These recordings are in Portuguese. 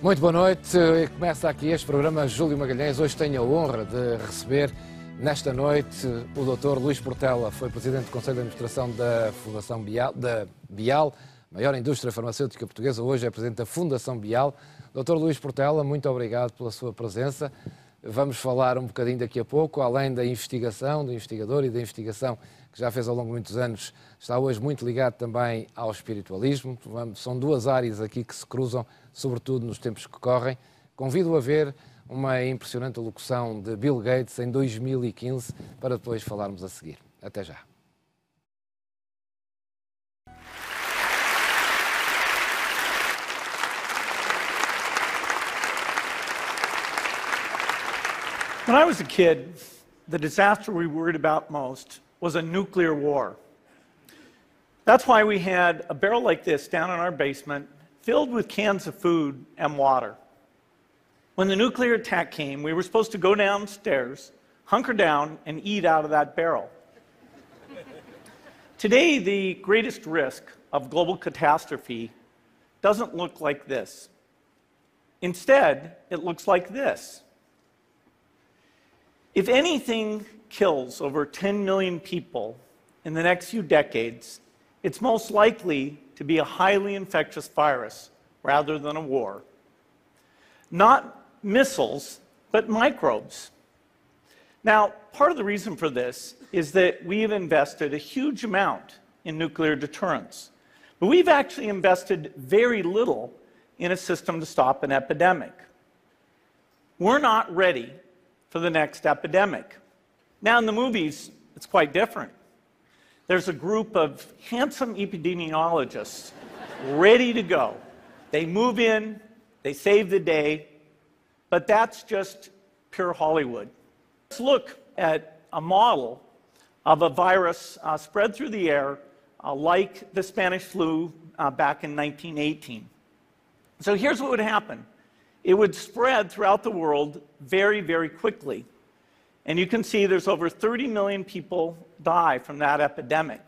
Muito boa noite. Começa aqui este programa Júlio Magalhães. Hoje tenho a honra de receber nesta noite o Dr. Luís Portela, foi Presidente do Conselho de Administração da Fundação Bial, da Bial, maior indústria farmacêutica portuguesa. Hoje é Presidente da Fundação Bial. Dr. Luís Portela, muito obrigado pela sua presença. Vamos falar um bocadinho daqui a pouco, além da investigação, do investigador e da investigação que já fez ao longo de muitos anos, está hoje muito ligado também ao espiritualismo. São duas áreas aqui que se cruzam, sobretudo nos tempos que correm. Convido a ver uma impressionante locução de Bill Gates em 2015 para depois falarmos a seguir. Até já. When I was a kid, the disaster we worried about most was a nuclear war. That's why we had a barrel like this down in our basement filled with cans of food and water. When the nuclear attack came, we were supposed to go downstairs, hunker down, and eat out of that barrel. Today, the greatest risk of global catastrophe doesn't look like this. Instead, it looks like this. If anything kills over 10 million people in the next few decades, it's most likely to be a highly infectious virus rather than a war. Not missiles, but microbes. Now, part of the reason for this is that we have invested a huge amount in nuclear deterrence, but we've actually invested very little in a system to stop an epidemic. We're not ready for the next epidemic. Now, in the movies, it's quite different. There's a group of handsome epidemiologists ready to go. They move in, they save the day, but that's just pure Hollywood. Let's look at a model of a virus uh, spread through the air uh, like the Spanish flu uh, back in 1918. So here's what would happen it would spread throughout the world very, very quickly. And you can see there's over 30 million people die from that epidemic.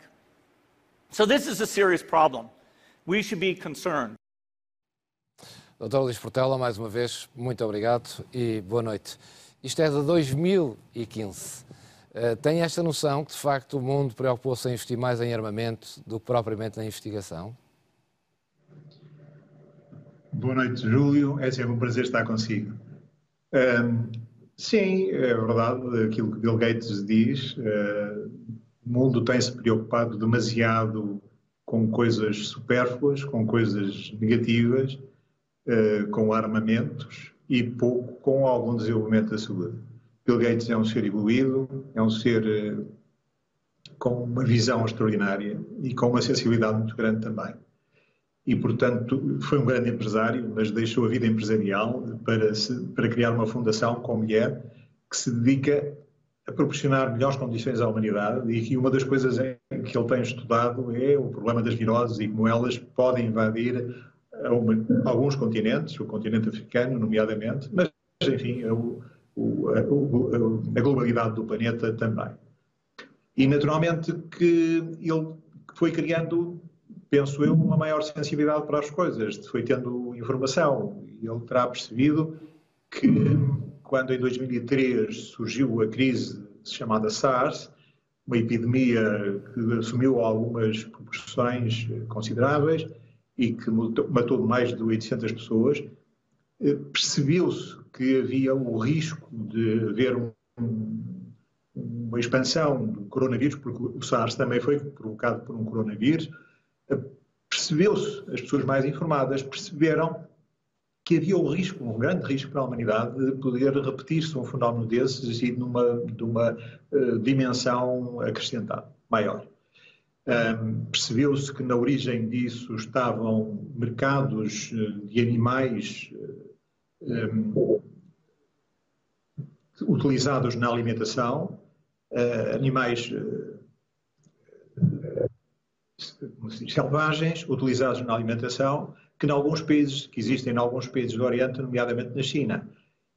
So this is a serious problem. We should be concerned. Doutor Luís Portela, mais uma vez, muito obrigado e boa noite. Isto é de 2015. Uh, tem esta noção que, de facto, o mundo preocupou-se em investir mais em armamento do que propriamente na investigação? Boa noite, Júlio. É sempre um prazer estar consigo. Um, sim, é verdade aquilo que Bill Gates diz. Uh, o mundo tem-se preocupado demasiado com coisas supérfluas, com coisas negativas, uh, com armamentos e pouco com algum desenvolvimento da saúde. Bill Gates é um ser evoluído, é um ser uh, com uma visão extraordinária e com uma sensibilidade muito grande também e, portanto, foi um grande empresário, mas deixou a vida empresarial para, se, para criar uma fundação com mulher que se dedica a proporcionar melhores condições à humanidade e que uma das coisas é, que ele tem estudado é o problema das viroses e como elas podem invadir uma, alguns continentes, o continente africano, nomeadamente, mas, enfim, a globalidade do planeta também. E, naturalmente, que ele foi criando penso eu, uma maior sensibilidade para as coisas, foi tendo informação e ele terá percebido que quando em 2003 surgiu a crise chamada SARS, uma epidemia que assumiu algumas proporções consideráveis e que matou mais de 800 pessoas, eh, percebeu-se que havia o risco de haver um, uma expansão do coronavírus, porque o SARS também foi provocado por um coronavírus, percebeu-se, as pessoas mais informadas perceberam que havia o risco, um grande risco para a humanidade, de poder repetir-se um fenómeno desses e numa, de uma uh, dimensão acrescentada, maior. Um, Percebeu-se que na origem disso estavam mercados uh, de animais um, utilizados na alimentação, uh, animais selvagens utilizados na alimentação, que em alguns países, que existem em alguns países do Oriente, nomeadamente na China.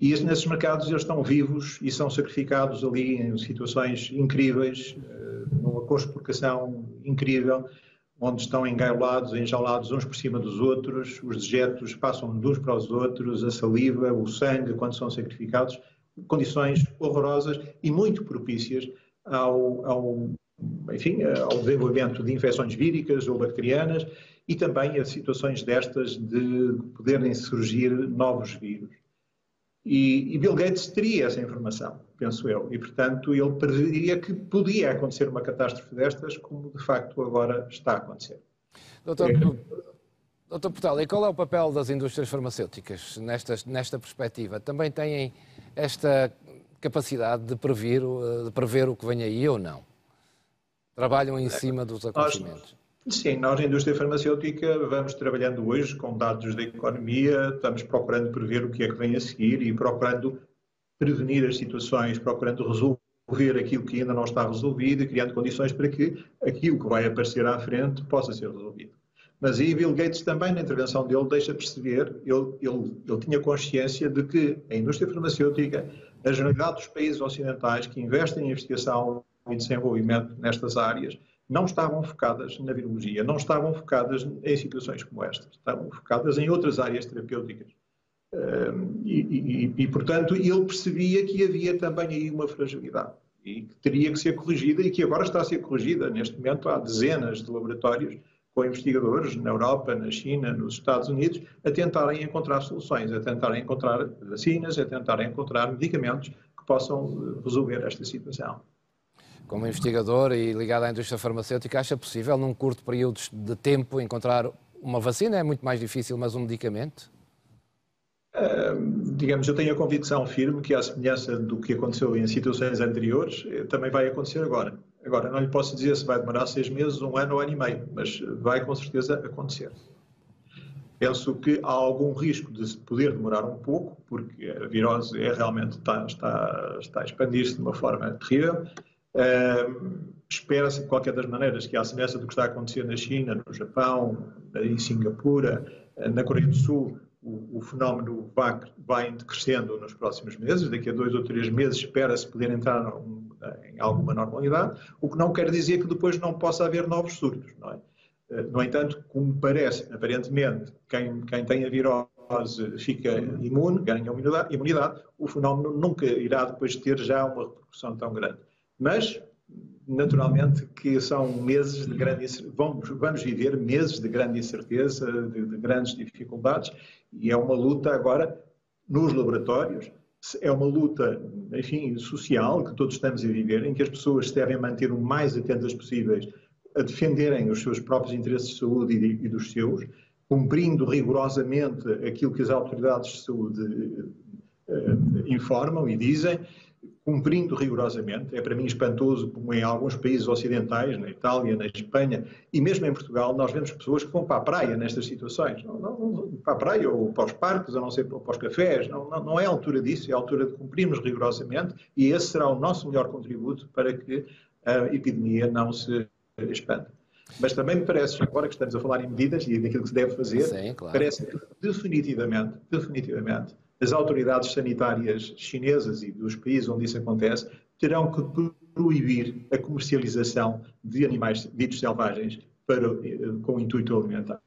E nesses mercados eles estão vivos e são sacrificados ali em situações incríveis, eh, numa conspurcação incrível, onde estão engaiolados, enjaulados uns por cima dos outros, os dejetos passam de uns para os outros, a saliva, o sangue, quando são sacrificados, condições horrorosas e muito propícias ao, ao, enfim, ao desenvolvimento de infecções víricas ou bacterianas e também a situações destas de poderem surgir novos vírus. E, e, Bill Gates teria essa informação, penso eu, e portanto ele preveria que podia acontecer uma catástrofe destas, como de facto agora está a acontecer. Doutor, é. Doutor Portal, e qual é o papel das indústrias farmacêuticas nesta, nesta perspectiva? Também têm esta capacidade de prever, de prever o que vem aí ou não? Trabalham em cima dos acontecimentos? Sim, nós, na indústria farmacêutica, vamos trabalhando hoje com dados da economia, estamos procurando prever o que é que vem a seguir e procurando prevenir as situações, procurando resolver aquilo que ainda não está resolvido e criando condições para que aquilo que vai aparecer à frente possa ser resolvido. Mas aí Bill Gates também, na intervenção dele, deixa perceber, ele, ele, ele tinha consciência de que a indústria farmacêutica, a generalidade dos países ocidentais que investem em investigação e desenvolvimento nestas áreas, não estavam focadas na virologia, não estavam focadas em situações como estas, estavam focadas em outras áreas terapêuticas. E, e, e, portanto, ele percebia que havia também aí uma fragilidade e que teria que ser corrigida e que agora está a ser corrigida. Neste momento há dezenas de laboratórios com investigadores na Europa, na China, nos Estados Unidos, a tentarem encontrar soluções, a tentarem encontrar vacinas, a tentarem encontrar medicamentos que possam resolver esta situação como investigador e ligado à indústria farmacêutica, acha possível, num curto período de tempo, encontrar uma vacina? É muito mais difícil, mas um medicamento? Uh, digamos, eu tenho a convicção firme que, à semelhança do que aconteceu em situações anteriores, eh, também vai acontecer agora. Agora, não lhe posso dizer se vai demorar seis meses, um ano ou ano e meio, mas vai com certeza acontecer. Penso que há algum risco de poder demorar um pouco, porque a virose é realmente está, está, está a expandir-se de uma forma terrível Espera-se, de qualquer das maneiras, que, à semelhança do que está a acontecer na China, no Japão, em Singapura, eh, na Coreia do Sul, o, o fenómeno vai, vai crescendo nos próximos meses. Daqui a dois ou três meses espera-se poder entrar um, em alguma normalidade, o que não quer dizer que depois não possa haver novos surtos. Não é? Eh, no entanto, como parece, aparentemente, quem, quem tem a virose fica imune, ganha imunidade, o fenómeno nunca irá depois ter já uma repercussão tão grande. Mas, naturalmente, que são meses de grande vamos, vamos viver meses de grande incerteza, de, de grandes dificuldades, e é uma luta agora nos laboratórios, é uma luta, enfim, social que todos estamos a viver, em que as pessoas se devem manter o mais atentas possíveis a defenderem os seus próprios interesses de saúde e, e dos seus, cumprindo rigorosamente aquilo que as autoridades de saúde uh, informam e dizem, cumprindo rigorosamente. É para mim espantoso como em alguns países ocidentais, na Itália, na Espanha e mesmo em Portugal, nós vemos pessoas que vão para a praia nestas situações. Não, não, para a praia ou para os parques, a não ser para os cafés. Não, não, não é a altura disso, é a altura de cumprirmos rigorosamente e esse será o nosso melhor contributo para que a epidemia não se expanda. Mas também me parece, agora que estamos a falar em medidas e daquilo que se deve fazer, Sim, claro. parece que definitivamente, definitivamente, as autoridades sanitárias chinesas e dos países onde isso acontece terão que proibir a comercialização de animais ditos selvagens para, eh, com intuito alimentar.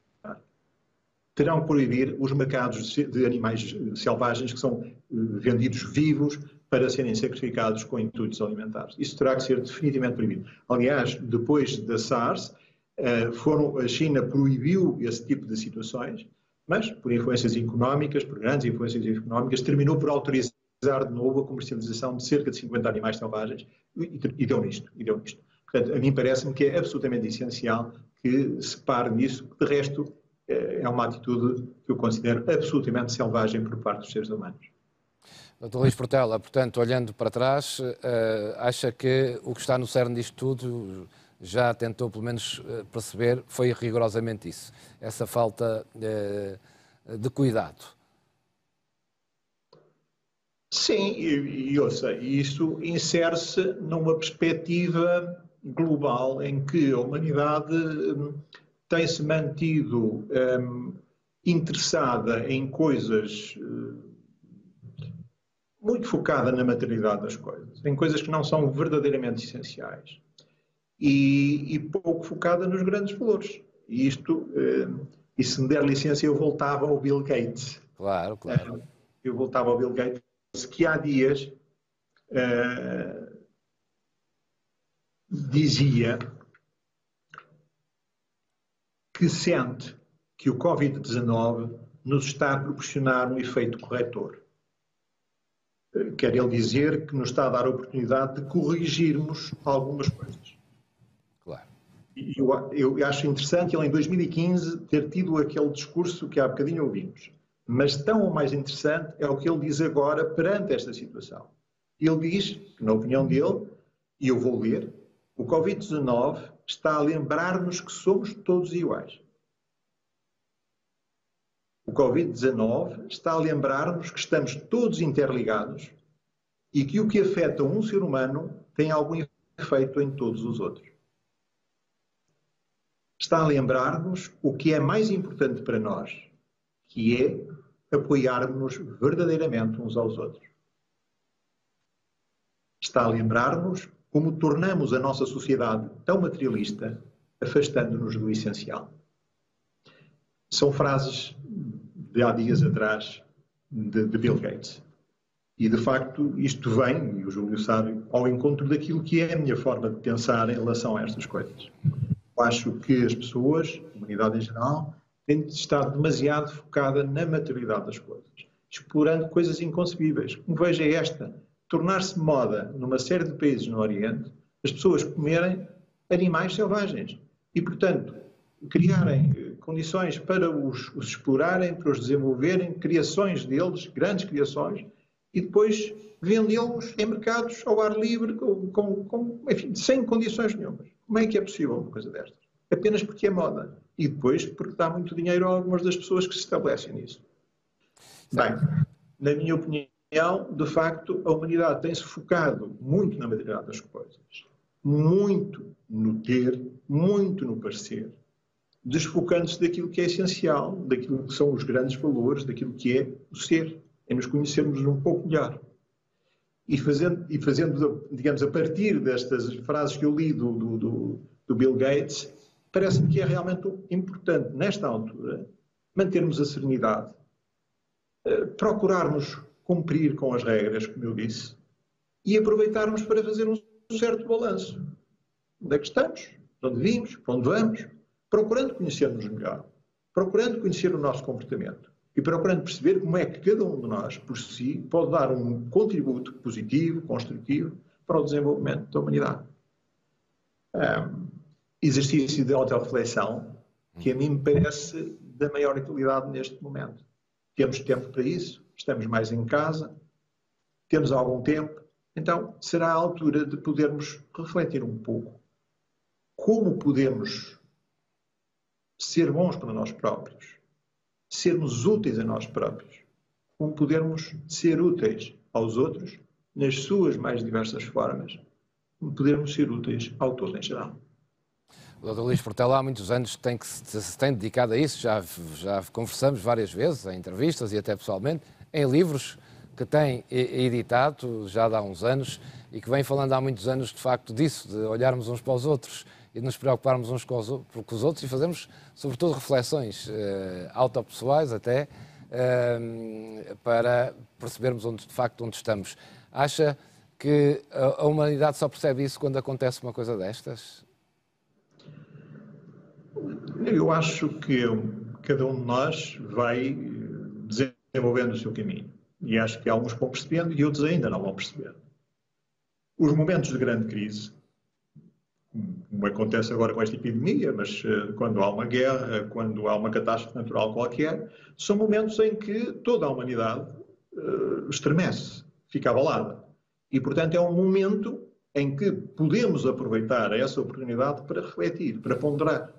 Terão que proibir os mercados de animais selvagens que são eh, vendidos vivos para serem sacrificados com intuitos alimentares. Isso terá que ser definitivamente proibido. Aliás, depois da SARS, eh, foram, a China proibiu esse tipo de situações mas por influências económicas, por grandes influências económicas, terminou por autorizar de novo a comercialização de cerca de 50 animais selvagens e, e deu nisto, e deu nisto. Portanto, a mim parece-me que é absolutamente essencial que se pare nisso, de resto eh, é uma atitude que eu considero absolutamente selvagem por parte dos seres humanos. Doutor Luís Portela, portanto, olhando para trás, eh, acha que o que está no cerne disto tudo já tentou pelo menos eh, perceber, foi rigorosamente isso, essa falta eh, de cuidado. Sim, e, e ouça, isso insere-se numa perspectiva global em que a humanidade hum, tem-se mantido um, interessada em coisas hum, muito focada na materialidade das coisas, em coisas que não são verdadeiramente essenciais. E, e pouco focada nos grandes valores. E isto, uh, e se me der licença, eu voltava ao Bill Gates. Claro, claro. eu voltava ao Bill Gates, que há dias dizia que sente que o Covid-19 nos está a proporcionar um efeito corretor. Quer ele dizer que nos está a dar a oportunidade de corrigirmos algumas coisas. Eu, eu acho interessante ele, em 2015, ter tido aquele discurso que há bocadinho ouvimos. Mas tão mais interessante é o que ele diz agora perante esta situação. Ele diz, na opinião dele, e eu vou ler, o Covid-19 está a lembrar-nos que somos todos iguais. O Covid-19 está a lembrar-nos que estamos todos interligados e que o que afeta um ser humano tem algum efeito em todos os outros. Está a lembrar-nos o que é mais importante para nós, que é apoiarmos verdadeiramente uns aos outros. Está a lembrar-nos como tornamos a nossa sociedade tão materialista, afastando-nos do essencial. São frases de há dias atrás de, de, Bill Gates. E, de facto, isto vem, e o Júlio sabe, ao encontro daquilo que é a minha forma de pensar em relação a estas coisas. Acho que as pessoas, a humanidade em geral, têm de estar demasiado focada na materialidade das coisas, explorando coisas inconcebíveis. Como veja esta, tornar-se moda numa série de países no Oriente as pessoas comerem animais selvagens e, portanto, criarem eh, condições para os, os explorarem, para os desenvolverem, criações deles, grandes criações, e depois vendê-los em mercados ao ar livre, com, com, enfim, sem condições nenhumas. Como é que é possível uma coisa destas? Apenas porque é moda. E depois porque dá muito dinheiro a algumas das pessoas que se estabelecem nisso. Bem, na minha opinião, de facto, a humanidade tem-se focado muito na materialidade das coisas, muito no ter, muito no parecer, desfocando-se daquilo que é essencial, daquilo que são os grandes valores, daquilo que é o ser, é nos conhecermos um pouco melhor. E fazendo, e fazendo digamos, a partir destas frases que eu li do, do, do, Bill Gates, parece-me que é realmente importante, nesta altura, mantermos a serenidade, eh, procurarmos cumprir com as regras, como eu disse, e aproveitarmos para fazer um certo balanço. Onde é que estamos? De onde vimos? Para onde vamos? Procurando conhecer-nos melhor, procurando conhecer o nosso comportamento e procurando perceber como é que cada um de nós, por si, pode dar um contributo positivo, construtivo, para o desenvolvimento da humanidade. Um, exercício de autorreflexão que a mim me parece da maior utilidade neste momento. Temos tempo para isso, estamos mais em casa, temos algum tempo, então será a altura de podermos refletir um pouco como podemos ser bons para nós próprios, sermos úteis a nós próprios, como podermos ser úteis aos outros nas suas mais diversas formas, como podermos ser úteis ao todo em geral. O Dr. Luís Portela há muitos anos tem que se, se tem dedicado a isso, já, já conversamos várias vezes, em entrevistas e até pessoalmente, em livros que tem editado já há uns anos e que vem falando há muitos anos de facto disso, de olharmos uns para os outros e de nos preocuparmos uns com os, com os outros e fazermos, sobretudo, reflexões eh, autopessoais até eh, para percebermos onde, de facto onde estamos. Acha que a, a humanidade só percebe isso quando acontece uma coisa destas? Eu acho que cada um de nós vai desenvolvendo o seu caminho. E acho que alguns vão percebendo e outros ainda não vão perceber. Os momentos de grande crise, como acontece agora com esta epidemia, mas uh, quando há uma guerra, quando há uma catástrofe natural qualquer, são momentos em que toda a humanidade uh, estremece, fica abalada. E, portanto, é um momento em que podemos aproveitar essa oportunidade para refletir, para ponderar.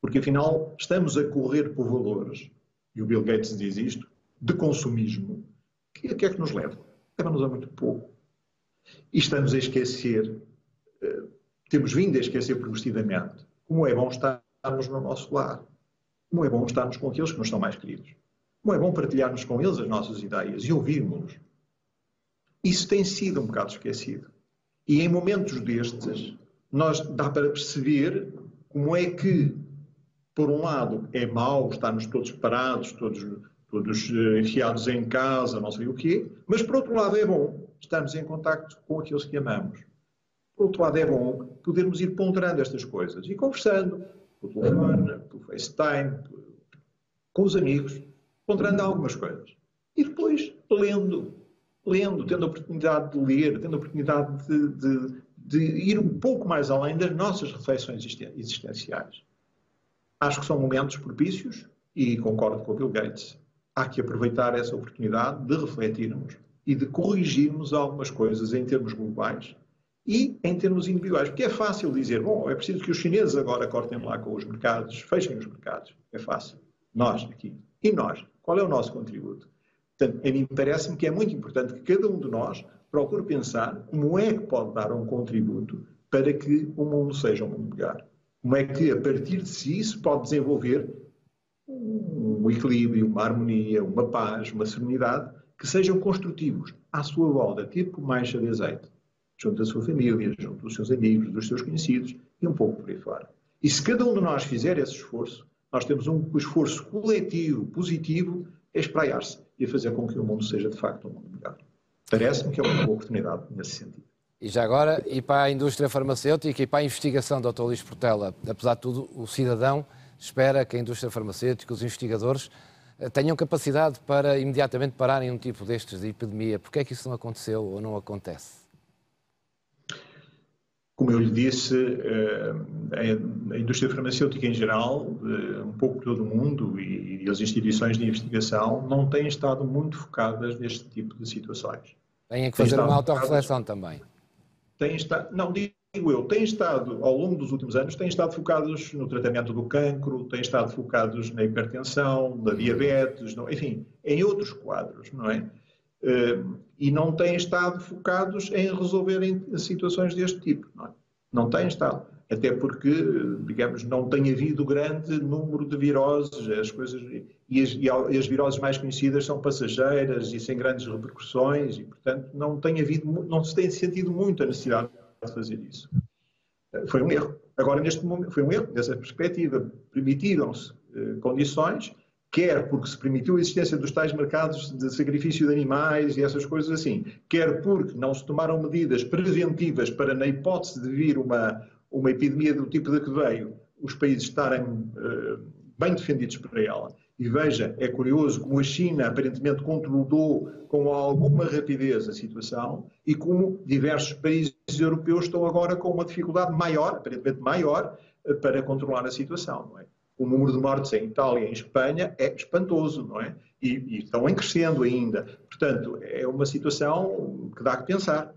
Porque, afinal, estamos a correr por valores, e o Bill Gates diz isto, de consumismo, que a que é que nos leva? Leva-nos a muito pouco. E estamos a esquecer, uh, temos vindo a esquecer progressivamente, como é bom estarmos no nosso lar, como é bom estarmos com aqueles que nos são mais queridos, como é bom partilharmos com eles as nossas ideias e ouvirmos-los. Isso tem sido um bocado esquecido. E em momentos destes, nós dá para perceber como é que, por um lado, é mau estarmos todos parados, todos, todos eh, enfiados em casa, não sei o quê, mas por outro lado é bom estarmos em contacto com aqueles que amamos. Por outro lado é bom podermos ir ponderando estas coisas e conversando, pelo telefone, pelo FaceTime, com os amigos, ponderando algumas coisas. E depois lendo, lendo, tendo a oportunidade de ler, tendo a oportunidade de, de, de ir um pouco mais além das nossas reflexões existenciais. Acho que são momentos propícios e concordo com o Bill Gates. Há que aproveitar essa oportunidade de refletirmos e de corrigirmos algumas coisas em termos globais e em termos individuais. Porque é fácil dizer, bom, é preciso que os chineses agora cortem lá com os mercados, fechem os mercados. É fácil. Nós aqui. E nós? Qual é o nosso contributo? Portanto, a mim parece-me que é muito importante que cada um de nós procure pensar como é que pode dar um contributo para que o mundo seja um mundo melhor. Como é que, a partir de si, se pode desenvolver um equilíbrio, uma harmonia, uma paz, uma serenidade, que sejam construtivos à sua volta, tipo mancha de azeite, junto da sua família, junto dos seus amigos, dos seus conhecidos e um pouco por aí fora. E se cada um de nós fizer esse esforço, nós temos um esforço coletivo, positivo, a espraiar-se e a fazer com que o mundo seja de facto um mundo melhor. Parece-me que é uma boa oportunidade nesse sentido. E já agora, e para a indústria farmacêutica e para a investigação, Dr. Luís Portela, apesar de tudo, o cidadão espera que a indústria farmacêutica, os investigadores, eh, tenham capacidade para imediatamente pararem um tipo destes de epidemia. Por que é que isso não aconteceu ou não acontece? Como eu lhe disse, eh, a indústria farmacêutica em geral, eh, um pouco todo o mundo e as instituições de investigação não têm estado muito focadas neste tipo de situações. Têm que fazer uma autorreflexão também. Têm estado, não, digo eu, têm estado, ao longo dos últimos anos, têm estado focados no tratamento do cancro, têm estado focados na hipertensão, na diabetes, enfim, em outros quadros, não é? Eh, e não têm estado focados em resolverem situações deste tipo. Não, é? Não têm estado. Até porque, digamos, não tem havido grande número de viroses, as coisas, e as, e as viroses mais conhecidas são passageiras e sem grandes repercussões, e, portanto, não tem havido, não se tem sentido muito a necessidade de fazer isso. Foi um erro. Agora, neste momento, foi um erro, dessa perspectiva, permitiram-se eh, condições quer porque se permitiu a existência dos tais mercados de sacrifício de animais e essas coisas assim, quer porque não se tomaram medidas preventivas para, na hipótese de vir uma, uma epidemia do tipo de que veio, os países estarem uh, bem defendidos para ela. E veja, é curioso como a China aparentemente controlou com alguma rapidez a situação e como diversos países europeus estão agora com uma dificuldade maior, aparentemente maior, eh, para controlar a situação. Não é? O número de mortes em Itália e em Espanha é espantoso, não é? E, e, estão em crescendo ainda. Portanto, é uma situação que dá que pensar.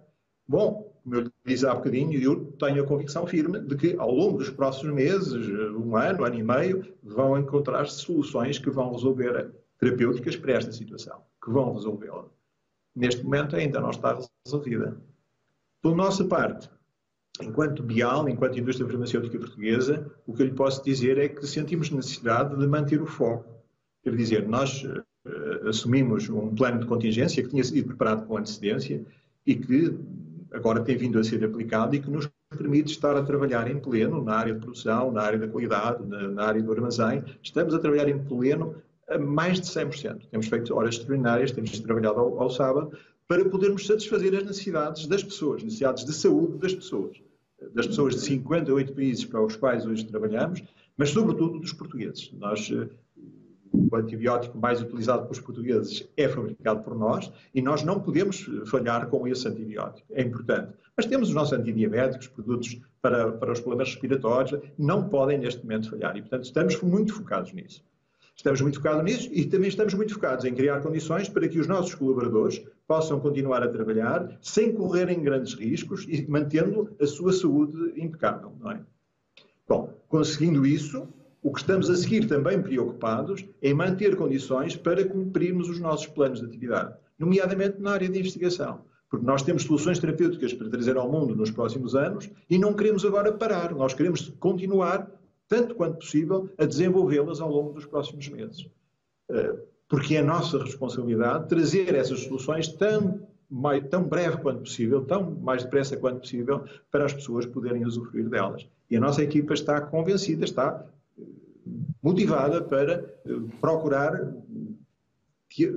Bom, como eu disse há bocadinho, eu tenho a convicção firme de que ao longo dos próximos meses, um ano, ano e meio, vão encontrar-se soluções que vão resolver terapêuticas para esta situação, que vão resolvê-la. Neste momento ainda não está resolvida. Por nossa parte, enquanto BIAL, enquanto indústria farmacêutica portuguesa, o que eu lhe posso dizer é que sentimos necessidade de manter o foco. Quer dizer, nós uh, assumimos um plano de contingência que tinha sido preparado com antecedência e que agora tem vindo a ser aplicado e que nos permite estar a trabalhar em pleno na área de produção, na área da qualidade, na, na área do armazém. Estamos a trabalhar em pleno a mais de 100%. Temos feito horas extraordinárias, temos trabalhado ao, ao sábado, para podermos satisfazer as necessidades das pessoas, necessidades de saúde das pessoas. Das pessoas de 58 países para os quais hoje trabalhamos, mas sobretudo dos portugueses. Nós, eh, o antibiótico mais utilizado pelos portugueses é fabricado por nós e nós não podemos falhar com esse antibiótico. É importante. Mas temos os nossos antidiabéticos, produtos para, para os problemas respiratórios, não podem neste momento falhar e, portanto, estamos muito focados nisso. Estamos muito focados nisso e também estamos muito focados em criar condições para que os nossos colaboradores possam continuar a trabalhar sem correrem grandes riscos e mantendo a sua saúde impecável, não é? Bom, conseguindo isso, o que estamos a seguir também preocupados é manter condições para cumprirmos os nossos planos de atividade, nomeadamente na área de investigação. Porque nós temos soluções terapêuticas para trazer ao mundo nos próximos anos e não queremos agora parar. Nós queremos continuar tanto quanto possível, a desenvolvê-las ao longo dos próximos meses. Porque é nossa responsabilidade trazer essas soluções tão mais, tão breve quanto possível, tão mais depressa quanto possível, para as pessoas poderem usufruir delas. E a nossa equipa está convencida, está eh, motivada para eh, procurar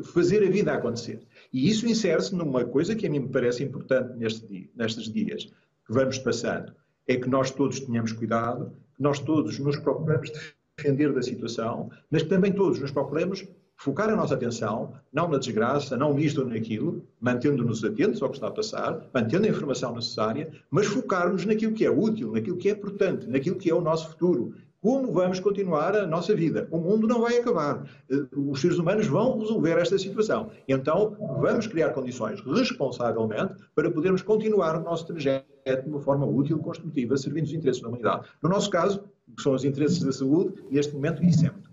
fazer a vida acontecer. E isso insere-se numa coisa que a mim me parece importante neste nestes dias que vamos passando, é que nós todos tenhamos cuidado, nós todos nos procuramos defender da situação, mas que também todos nos procuramos focar a nossa atenção, não na desgraça, não nisto ou naquilo, mantendo-nos atentos ao que está a passar, mantendo a informação necessária, mas focarmos naquilo que é útil, naquilo que é importante, naquilo que é o nosso futuro. Como vamos continuar a nossa vida? O mundo não vai acabar. Eh, os seres humanos vão resolver esta situação. Então, vamos criar condições responsavelmente para podermos continuar o nosso trajeto de uma forma útil, construtiva, servindo os interesses da humanidade. No nosso caso, que são os interesses da saúde, neste momento muito claro.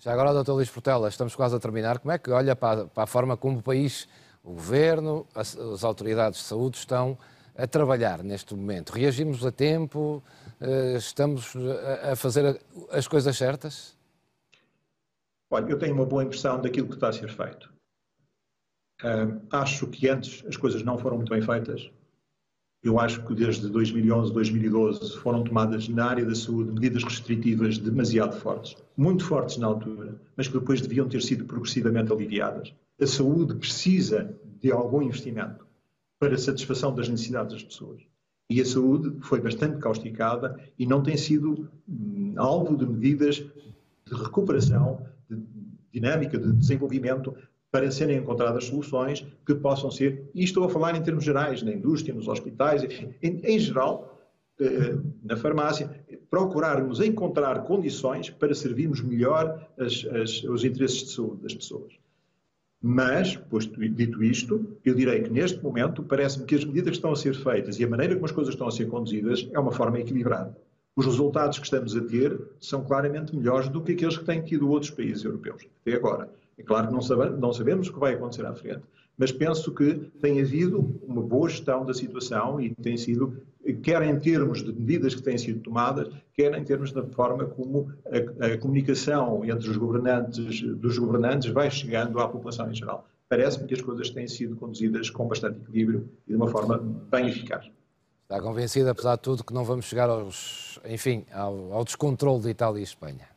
Já agora, Dr. Luís Portela, estamos quase a terminar. Como é que olha para, para a forma como o país, o Governo, as, as, autoridades de saúde estão a trabalhar neste momento? Reagimos a tempo? Eh, estamos a fazer as coisas certas? Olha, eu tenho uma boa impressão daquilo que está a ser feito. Uh, acho que antes as coisas não foram muito bem feitas. Eu acho que desde 2011, 2012 foram tomadas na área da saúde medidas restritivas demasiado fortes, muito fortes na altura, mas que depois deviam ter sido progressivamente aliviadas. A saúde precisa de algum investimento para a satisfação das necessidades das pessoas. E a saúde foi bastante causticada e não tem sido hum, alvo de medidas de recuperação, de dinâmica, de desenvolvimento para serem encontradas soluções que possam ser, e estou a falar em termos gerais, na indústria, nos hospitais, em, em geral, eh, na farmácia, procurarmos encontrar condições para servirmos melhor as, as, os interesses de saúde das pessoas. Mas, posto, dito isto, eu direi que neste momento parece-me que as medidas que estão a ser feitas e a maneira como as coisas estão a ser conduzidas é uma forma equilibrada. Os resultados que estamos a ter são claramente melhores do que aqueles que têm tido outros países europeus, até agora. É claro que não sabemos, não sabemos o que vai acontecer à frente, mas penso que tem havido uma boa gestão da situação e tem sido, quer em termos de medidas que têm sido tomadas, quer em termos da forma como a, a comunicação entre os governantes, dos governantes vai chegando à população em geral. Parece-me que as coisas têm sido conduzidas com bastante equilíbrio e de uma forma bem eficaz. Está convencido, apesar de tudo, que não vamos chegar aos, enfim, ao, ao descontrole de Itália e Espanha?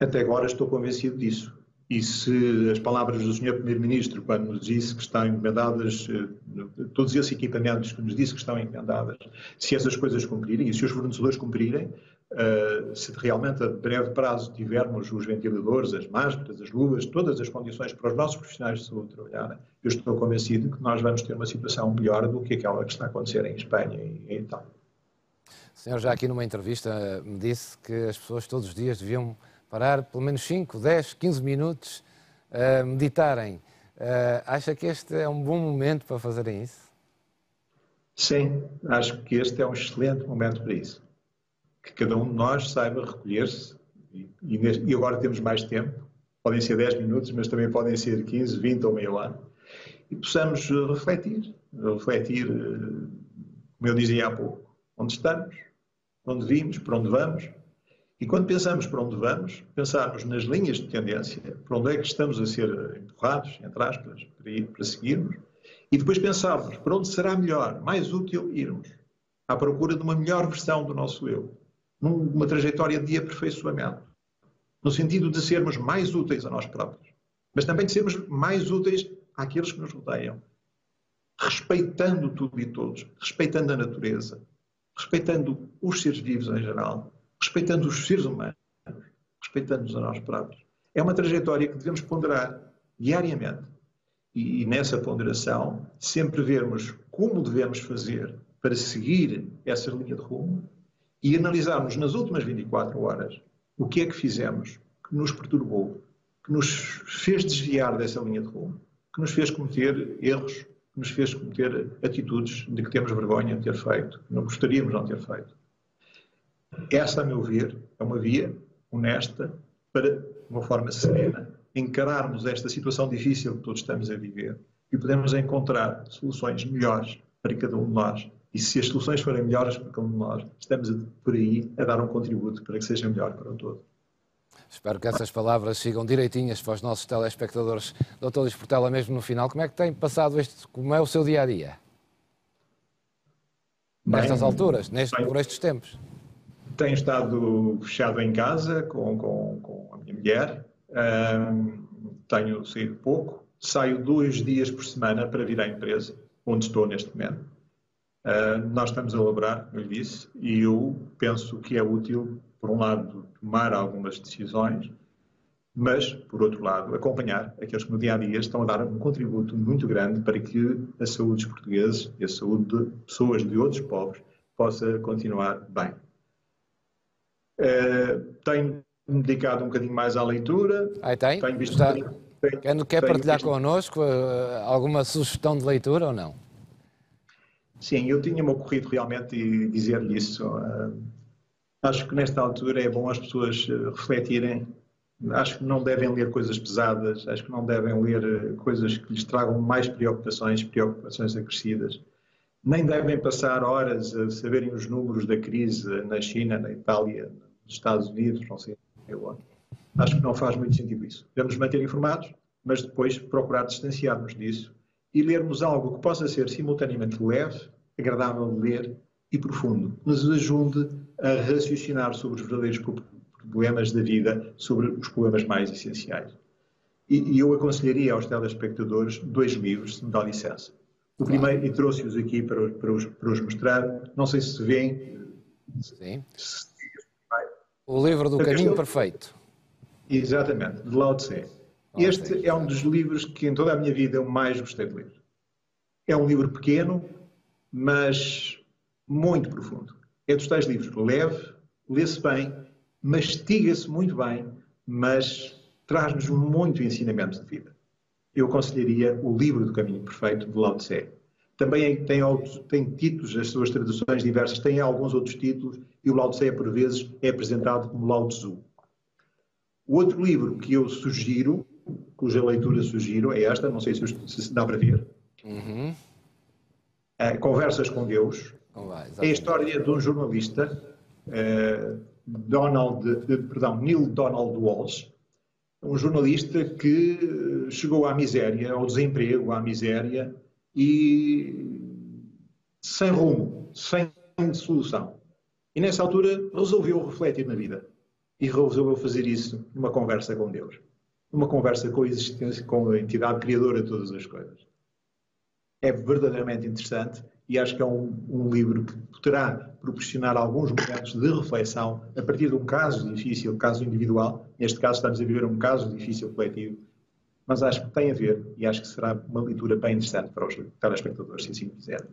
Até agora estou convencido disso. E se as palavras do Sr. Primeiro-Ministro, quando nos disse que estão encomendadas, eh, todos esses equipamentos que nos disse que estão encomendadas, se essas coisas cumprirem e se os fornecedores cumprirem, eh, se realmente a breve prazo tivermos os ventiladores, as máscaras, as luvas, todas as condições para os nossos profissionais de saúde trabalharem, eu estou convencido que nós vamos ter uma situação melhor do que aquela que está a acontecer em Espanha e em Itália. O senhor já aqui numa entrevista me disse que as pessoas todos os dias deviam parar pelo menos 5, 10, 15 minutos a meditarem. Uh, acha que este é um bom momento para fazerem isso? Sim, acho que este é um excelente momento para isso. Que cada um de nós saiba recolher-se e, e, agora temos mais tempo, podem ser 10 minutos, mas também podem ser 15, 20 ou meio ano, e possamos refletir, refletir, eh, como eu dizia há pouco, onde estamos, onde vimos, para onde vamos, e quando pensamos para onde vamos, pensarmos nas linhas de tendência, para onde é que estamos a ser empurrados, entre aspas, para, ir, para seguirmos, e depois pensarmos para onde será melhor, mais útil irmos, à procura de uma melhor versão do nosso eu, numa trajetória de aperfeiçoamento, no sentido de sermos mais úteis a nós próprios, mas também de sermos mais úteis àqueles que nos rodeiam, respeitando tudo e todos, respeitando a natureza, respeitando os seres vivos em geral, respeitando os seres humanos, respeitando-nos a nós próprios. É uma trajetória que devemos ponderar diariamente. E, e nessa ponderação, sempre vermos como devemos fazer para seguir essa linha de rumo e analisarmos nas últimas 24 horas o que é que fizemos que nos perturbou, que nos fez desviar dessa linha de rumo, que nos fez cometer erros, que nos fez cometer atitudes de que temos vergonha de ter feito, que não gostaríamos de não ter feito. Essa, a meu ver, é uma via honesta para, de uma forma serena, encararmos esta situação difícil que todos estamos a viver e podemos encontrar soluções melhores para cada um de nós. E se as soluções forem melhores para cada um de nós, estamos por aí a dar um contributo para que seja melhor para o todo. Espero que essas palavras sigam direitinhas para os nossos telespectadores. Doutor Luís Portela, mesmo no final, como é que tem passado este, como é o seu dia a dia? Nestas alturas, neste, bem, por estes tempos? Tenho estado fechado em casa com, com, com a minha mulher, tenho saído pouco, saio dois dias por semana para vir à empresa, onde estou neste momento. Uh, nós estamos a elaborar, eu lhe disse, e eu penso que é útil, por um lado, tomar algumas decisões, mas, por outro lado, acompanhar aqueles que no dia a dia estão a dar um contributo muito grande para que a saúde dos portugueses e a saúde de pessoas de outros povos possa continuar bem. Uh, tenho me dedicado um bocadinho mais à leitura. Aí tem? Tenho visto Está... tenho, quer partilhar visto... connosco uh, alguma sugestão de leitura ou não? Sim, eu tinha-me ocorrido realmente dizer-lhe isso. Uh, acho que nesta altura é bom as pessoas refletirem Acho que não devem ler coisas pesadas, acho que não devem ler eh, coisas que lhes tragam mais preocupações, preocupações acrescidas. Nem devem passar horas a saberem os números da crise na China, na Itália, nos Estados Unidos, não sei onde. Acho que não faz muito sentido isso. Devemos manter informados, mas depois procurar distanciar-nos disso e lermos algo que possa ser simultaneamente leve, agradável de ler e profundo, nos ajude a raciocinar sobre os verdadeiros problemas da vida sobre os problemas mais essenciais. E, e eu aconselharia aos telespectadores dois livros, se me dá licença. O primeiro, e trouxe-os aqui para, para, os, para os mostrar, não sei se se vêem. Sim. Se, o livro do Caminho Perfeito. Exatamente, de Lao Tse. Este é um dos livros que em toda a minha vida eu mais gostei de ler. É um livro pequeno, mas muito profundo. É dos tais livros leve, lê-se bem mastiga-se muito bem, mas traz-nos muito ensinamento de vida. Eu aconselharia o livro do Caminho Perfeito, de Lao Tse. Também tem, tem títulos, as suas traduções diversas têm alguns outros títulos, e o Lao Tse, por vezes, é apresentado como Lao Tzu. O outro livro que eu sugiro, cuja leitura sugiro, é esta, não sei se, se dá para ver. Uhum. É, Conversas com Deus. é a história de um jornalista uh, Donald, perdão, Neil Donald Walsh, um jornalista que chegou à miséria, ao desemprego, à miséria e sem rumo, sem solução. E nessa altura resolveu refletir na vida e resolveu fazer isso numa conversa com Deus, numa conversa com a existência, com a entidade criadora de todas as coisas. É verdadeiramente interessante e acho que é um, um, livro que poderá proporcionar alguns momentos de reflexão a partir de um caso difícil, caso individual. Neste caso, estamos a viver um caso difícil coletivo, mas acho que tem a ver e acho que será uma leitura bem interessante para os telespectadores, se assim quiserem.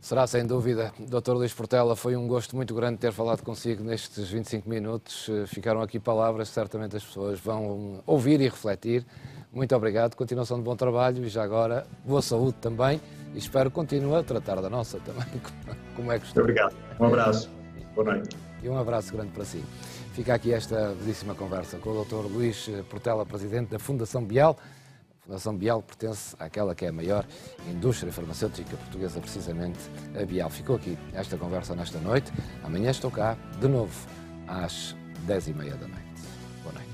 Será sem dúvida. Dr. Luís Portela, foi um gosto muito grande ter falado consigo nestes 25 minutos. Ficaram aqui palavras que certamente as pessoas vão ouvir e refletir. Muito obrigado, continuação de bom trabalho e já agora boa saúde também e espero que continue a tratar da nossa também, como é que. Muito obrigado. Um abraço. Boa noite. E um abraço grande para si. Fica aqui esta belíssima conversa com o Dr. Luís Portela, presidente da Fundação Bial. A Fundação Bial pertence àquela que é a maior indústria farmacêutica portuguesa, precisamente a Bial. Ficou aqui esta conversa nesta noite. Amanhã estou cá de novo às 10h30 da noite. Boa noite.